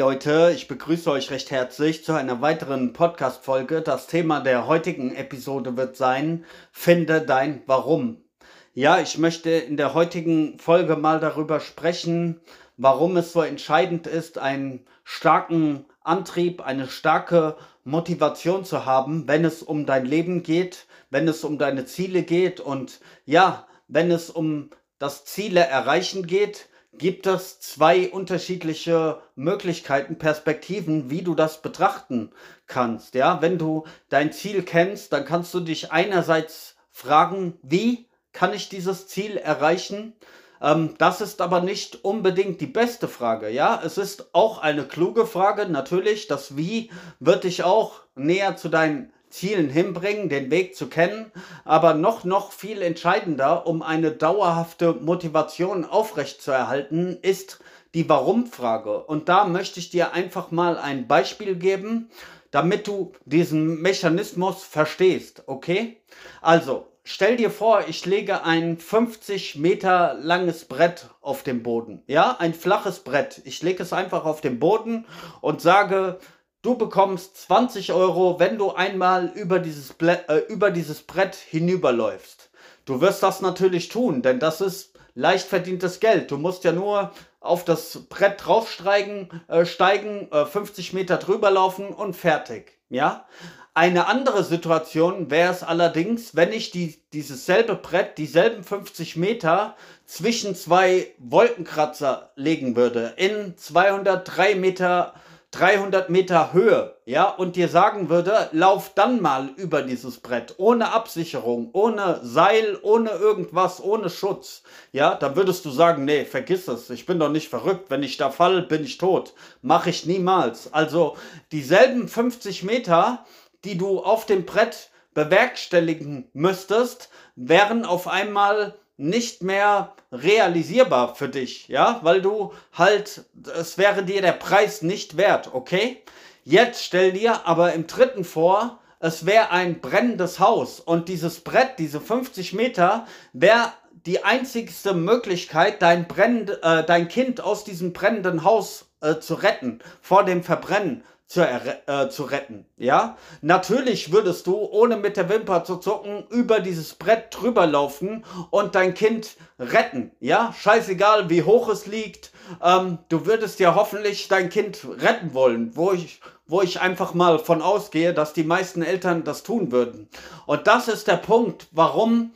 Leute, ich begrüße euch recht herzlich zu einer weiteren Podcast-Folge. Das Thema der heutigen Episode wird sein, finde dein Warum. Ja, ich möchte in der heutigen Folge mal darüber sprechen, warum es so entscheidend ist, einen starken Antrieb, eine starke Motivation zu haben, wenn es um dein Leben geht, wenn es um deine Ziele geht und ja, wenn es um das Ziele erreichen geht, gibt es zwei unterschiedliche Möglichkeiten, Perspektiven, wie du das betrachten kannst. Ja, wenn du dein Ziel kennst, dann kannst du dich einerseits fragen, wie kann ich dieses Ziel erreichen? Ähm, das ist aber nicht unbedingt die beste Frage. Ja, es ist auch eine kluge Frage. Natürlich, das Wie wird dich auch näher zu deinen Zielen hinbringen, den Weg zu kennen, aber noch, noch viel entscheidender, um eine dauerhafte Motivation aufrechtzuerhalten, ist die Warum-Frage. Und da möchte ich dir einfach mal ein Beispiel geben, damit du diesen Mechanismus verstehst, okay? Also, stell dir vor, ich lege ein 50 Meter langes Brett auf den Boden, ja, ein flaches Brett. Ich lege es einfach auf den Boden und sage, Du bekommst 20 Euro, wenn du einmal über dieses, Ble äh, über dieses Brett hinüberläufst. Du wirst das natürlich tun, denn das ist leicht verdientes Geld. Du musst ja nur auf das Brett draufsteigen, äh, steigen, äh, 50 Meter drüber laufen und fertig. Ja? Eine andere Situation wäre es allerdings, wenn ich die, dieses selbe Brett, dieselben 50 Meter zwischen zwei Wolkenkratzer legen würde, in 203 Meter 300 Meter Höhe, ja, und dir sagen würde, lauf dann mal über dieses Brett, ohne Absicherung, ohne Seil, ohne irgendwas, ohne Schutz, ja, dann würdest du sagen, nee, vergiss es, ich bin doch nicht verrückt, wenn ich da fall, bin ich tot. Mache ich niemals. Also dieselben 50 Meter, die du auf dem Brett bewerkstelligen müsstest, wären auf einmal nicht mehr realisierbar für dich, ja, weil du halt, es wäre dir der Preis nicht wert, okay? Jetzt stell dir aber im dritten vor, es wäre ein brennendes Haus und dieses Brett, diese 50 Meter, wäre die einzigste Möglichkeit, dein, brennend, äh, dein Kind aus diesem brennenden Haus äh, zu retten, vor dem Verbrennen zu, äh, zu retten. Ja, natürlich würdest du, ohne mit der Wimper zu zucken, über dieses Brett drüber laufen und dein Kind retten. Ja, scheißegal, wie hoch es liegt. Ähm, du würdest ja hoffentlich dein Kind retten wollen, wo ich, wo ich einfach mal von ausgehe, dass die meisten Eltern das tun würden. Und das ist der Punkt, warum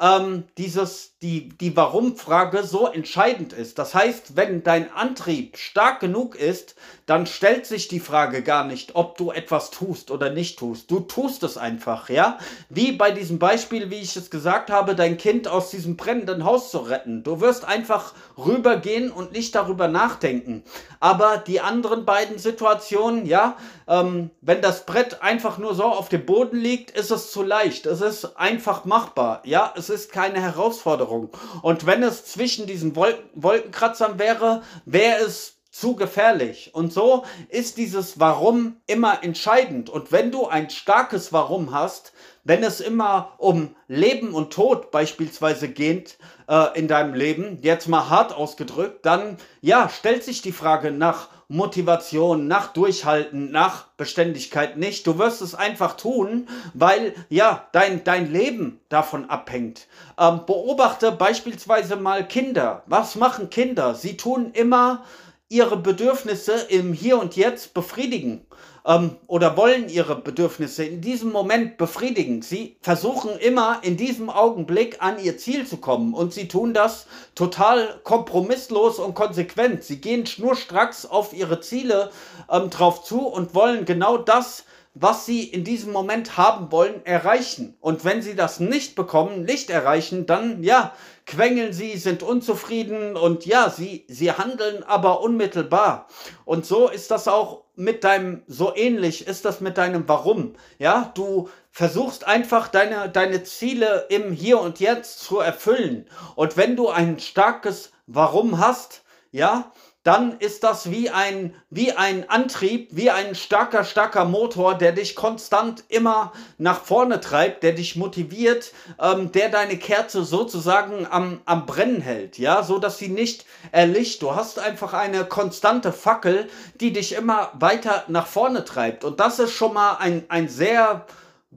ähm, dieses, die, die Warum-Frage so entscheidend ist. Das heißt, wenn dein Antrieb stark genug ist, dann stellt sich die Frage gar nicht, ob du etwas tust oder nicht tust. Du tust es einfach, ja? Wie bei diesem Beispiel, wie ich es gesagt habe, dein Kind aus diesem brennenden Haus zu retten. Du wirst einfach rübergehen und nicht darüber nachdenken. Aber die anderen beiden Situationen, ja, ähm, wenn das Brett einfach nur so auf dem Boden liegt, ist es zu leicht. Es ist einfach machbar, ja? Es ist keine Herausforderung. Und wenn es zwischen diesen Wolken Wolkenkratzern wäre, wäre es zu gefährlich. Und so ist dieses Warum immer entscheidend. Und wenn du ein starkes Warum hast, wenn es immer um Leben und Tod beispielsweise geht äh, in deinem Leben, jetzt mal hart ausgedrückt, dann ja, stellt sich die Frage nach Motivation, nach Durchhalten, nach Beständigkeit nicht. Du wirst es einfach tun, weil ja, dein, dein Leben davon abhängt. Ähm, beobachte beispielsweise mal Kinder. Was machen Kinder? Sie tun immer ihre Bedürfnisse im Hier und Jetzt befriedigen ähm, oder wollen ihre Bedürfnisse in diesem Moment befriedigen. Sie versuchen immer in diesem Augenblick an ihr Ziel zu kommen und sie tun das total kompromisslos und konsequent. Sie gehen schnurstracks auf ihre Ziele ähm, drauf zu und wollen genau das was sie in diesem Moment haben wollen, erreichen. Und wenn sie das nicht bekommen, nicht erreichen, dann ja, quengeln sie, sind unzufrieden und ja, sie, sie handeln aber unmittelbar. Und so ist das auch mit deinem, so ähnlich ist das mit deinem Warum. Ja, du versuchst einfach deine, deine Ziele im Hier und Jetzt zu erfüllen. Und wenn du ein starkes Warum hast, ja, dann ist das wie ein, wie ein Antrieb, wie ein starker, starker Motor, der dich konstant immer nach vorne treibt, der dich motiviert, ähm, der deine Kerze sozusagen am, am Brennen hält, ja, so dass sie nicht erlicht. Du hast einfach eine konstante Fackel, die dich immer weiter nach vorne treibt. Und das ist schon mal ein, ein sehr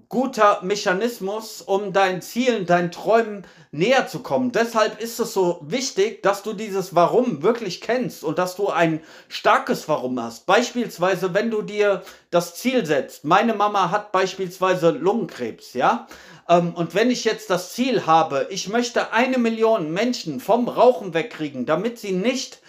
guter Mechanismus, um deinen Zielen, deinen Träumen näher zu kommen. Deshalb ist es so wichtig, dass du dieses Warum wirklich kennst und dass du ein starkes Warum hast. Beispielsweise, wenn du dir das Ziel setzt. Meine Mama hat beispielsweise Lungenkrebs, ja? Ähm, und wenn ich jetzt das Ziel habe, ich möchte eine Million Menschen vom Rauchen wegkriegen, damit sie nicht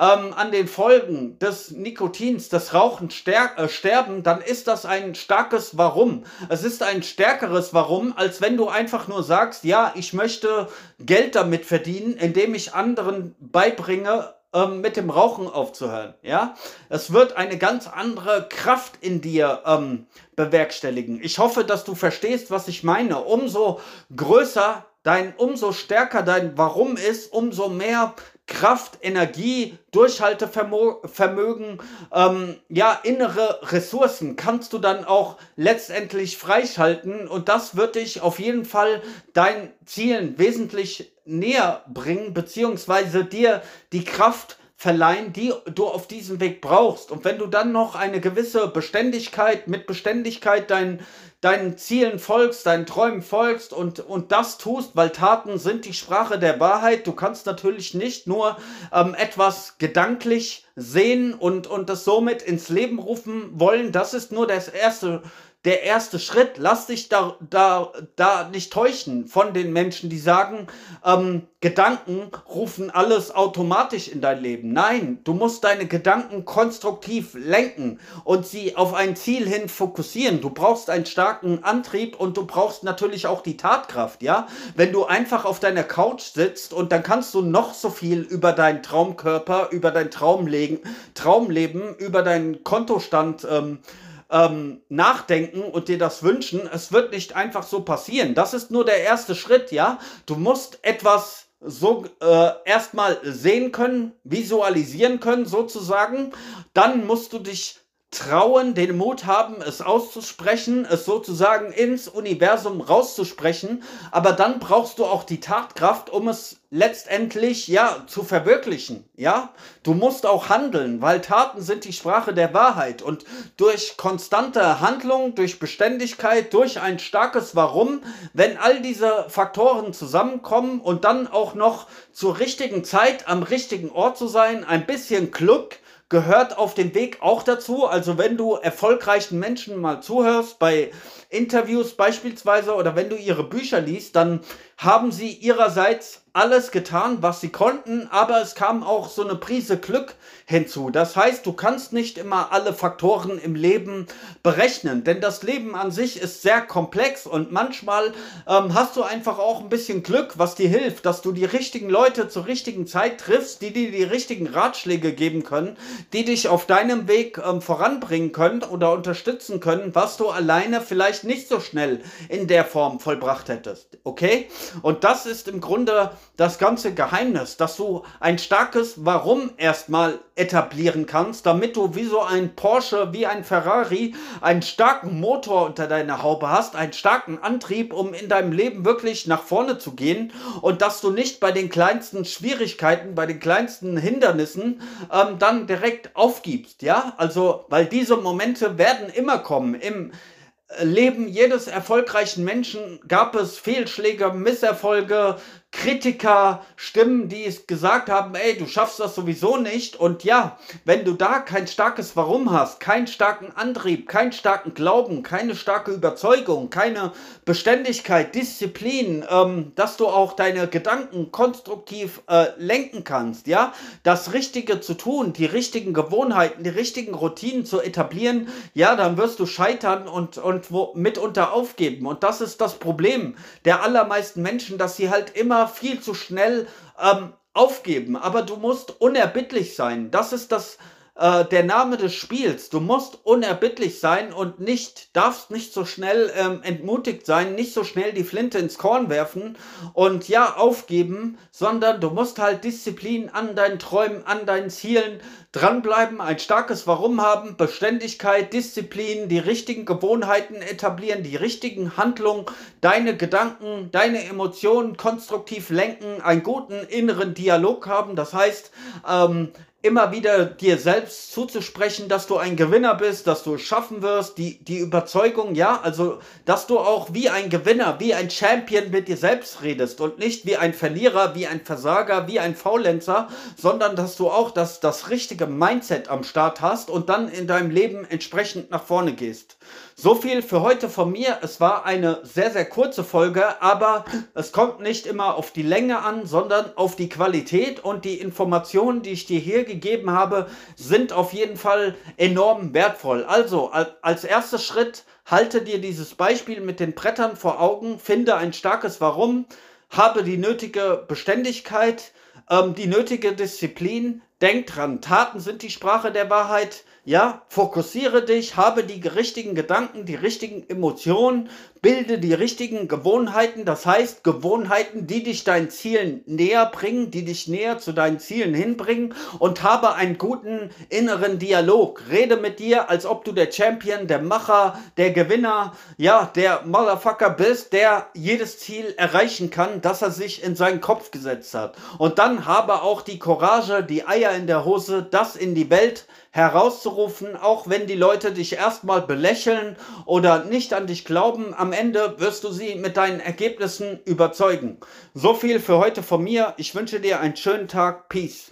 ähm, an den Folgen des Nikotins, des Rauchen äh, sterben, dann ist das ein starkes Warum. Es ist ein stärkeres Warum, als wenn du einfach nur sagst, ja, ich möchte Geld damit verdienen, indem ich anderen beibringe, ähm, mit dem Rauchen aufzuhören. Ja, es wird eine ganz andere Kraft in dir ähm, bewerkstelligen. Ich hoffe, dass du verstehst, was ich meine. Umso größer dein, umso stärker dein Warum ist, umso mehr Kraft, Energie, Durchhaltevermögen, ähm, ja, innere Ressourcen kannst du dann auch letztendlich freischalten und das wird dich auf jeden Fall deinen Zielen wesentlich näher bringen, beziehungsweise dir die Kraft verleihen, die du auf diesem Weg brauchst. Und wenn du dann noch eine gewisse Beständigkeit, mit Beständigkeit dein, deinen Zielen folgst, deinen Träumen folgst und, und das tust, weil Taten sind die Sprache der Wahrheit. Du kannst natürlich nicht nur ähm, etwas gedanklich sehen und, und das somit ins Leben rufen wollen. Das ist nur das erste der erste Schritt. Lass dich da, da, da nicht täuschen von den Menschen, die sagen, ähm, Gedanken rufen alles automatisch in dein Leben. Nein, du musst deine Gedanken konstruktiv lenken und sie auf ein Ziel hin fokussieren. Du brauchst einen starken Antrieb und du brauchst natürlich auch die Tatkraft, ja? Wenn du einfach auf deiner Couch sitzt und dann kannst du noch so viel über deinen Traumkörper, über dein Traumleben, Traumleben, über deinen Kontostand ähm, ähm, nachdenken und dir das wünschen. Es wird nicht einfach so passieren. Das ist nur der erste Schritt, ja. Du musst etwas so äh, erstmal sehen können, visualisieren können sozusagen. Dann musst du dich trauen, den Mut haben, es auszusprechen, es sozusagen ins Universum rauszusprechen, aber dann brauchst du auch die Tatkraft, um es letztendlich ja zu verwirklichen, ja? Du musst auch handeln, weil Taten sind die Sprache der Wahrheit und durch konstante Handlung, durch Beständigkeit, durch ein starkes Warum, wenn all diese Faktoren zusammenkommen und dann auch noch zur richtigen Zeit am richtigen Ort zu sein, ein bisschen Glück, gehört auf dem Weg auch dazu. Also wenn du erfolgreichen Menschen mal zuhörst, bei Interviews beispielsweise oder wenn du ihre Bücher liest, dann haben sie ihrerseits alles getan, was sie konnten, aber es kam auch so eine Prise Glück hinzu. Das heißt, du kannst nicht immer alle Faktoren im Leben berechnen, denn das Leben an sich ist sehr komplex und manchmal ähm, hast du einfach auch ein bisschen Glück, was dir hilft, dass du die richtigen Leute zur richtigen Zeit triffst, die dir die richtigen Ratschläge geben können, die dich auf deinem Weg ähm, voranbringen können oder unterstützen können, was du alleine vielleicht nicht so schnell in der Form vollbracht hättest. Okay? Und das ist im Grunde das ganze Geheimnis, dass du ein starkes Warum erstmal etablieren kannst, damit du wie so ein Porsche, wie ein Ferrari, einen starken Motor unter deiner Haube hast, einen starken Antrieb, um in deinem Leben wirklich nach vorne zu gehen und dass du nicht bei den kleinsten Schwierigkeiten, bei den kleinsten Hindernissen ähm, dann direkt aufgibst, ja? Also, weil diese Momente werden immer kommen im Leben jedes erfolgreichen Menschen gab es Fehlschläge, Misserfolge, Kritiker, Stimmen, die es gesagt haben, ey, du schaffst das sowieso nicht. Und ja, wenn du da kein starkes Warum hast, keinen starken Antrieb, keinen starken Glauben, keine starke Überzeugung, keine Beständigkeit, Disziplin, ähm, dass du auch deine Gedanken konstruktiv äh, lenken kannst, ja, das Richtige zu tun, die richtigen Gewohnheiten, die richtigen Routinen zu etablieren, ja, dann wirst du scheitern und, und wo, mitunter aufgeben. Und das ist das Problem der allermeisten Menschen, dass sie halt immer viel zu schnell ähm, aufgeben. Aber du musst unerbittlich sein. Das ist das äh, der Name des Spiels. Du musst unerbittlich sein und nicht, darfst nicht so schnell ähm, entmutigt sein, nicht so schnell die Flinte ins Korn werfen und ja, aufgeben, sondern du musst halt Disziplin an deinen Träumen, an deinen Zielen dranbleiben, ein starkes Warum haben, Beständigkeit, Disziplin, die richtigen Gewohnheiten etablieren, die richtigen Handlungen, deine Gedanken, deine Emotionen konstruktiv lenken, einen guten inneren Dialog haben. Das heißt, ähm, immer wieder dir selbst zuzusprechen, dass du ein Gewinner bist, dass du es schaffen wirst, die, die Überzeugung, ja, also, dass du auch wie ein Gewinner, wie ein Champion mit dir selbst redest und nicht wie ein Verlierer, wie ein Versager, wie ein Faulenzer, sondern dass du auch das, das richtige Mindset am Start hast und dann in deinem Leben entsprechend nach vorne gehst. So viel für heute von mir. Es war eine sehr, sehr kurze Folge, aber es kommt nicht immer auf die Länge an, sondern auf die Qualität und die Informationen, die ich dir hier gegeben habe, sind auf jeden Fall enorm wertvoll. Also, als erster Schritt, halte dir dieses Beispiel mit den Brettern vor Augen, finde ein starkes Warum, habe die nötige Beständigkeit, ähm, die nötige Disziplin, denk dran, Taten sind die Sprache der Wahrheit, ja, fokussiere dich, habe die richtigen Gedanken, die richtigen Emotionen, bilde die richtigen Gewohnheiten, das heißt Gewohnheiten, die dich deinen Zielen näher bringen, die dich näher zu deinen Zielen hinbringen und habe einen guten inneren Dialog. Rede mit dir, als ob du der Champion, der Macher, der Gewinner, ja, der Motherfucker bist, der jedes Ziel erreichen kann, das er sich in seinen Kopf gesetzt hat. Und dann habe auch die Courage, die Eier in der Hose, das in die Welt herauszurufen, auch wenn die Leute dich erstmal belächeln oder nicht an dich glauben, am Ende wirst du sie mit deinen Ergebnissen überzeugen. So viel für heute von mir. Ich wünsche dir einen schönen Tag. Peace.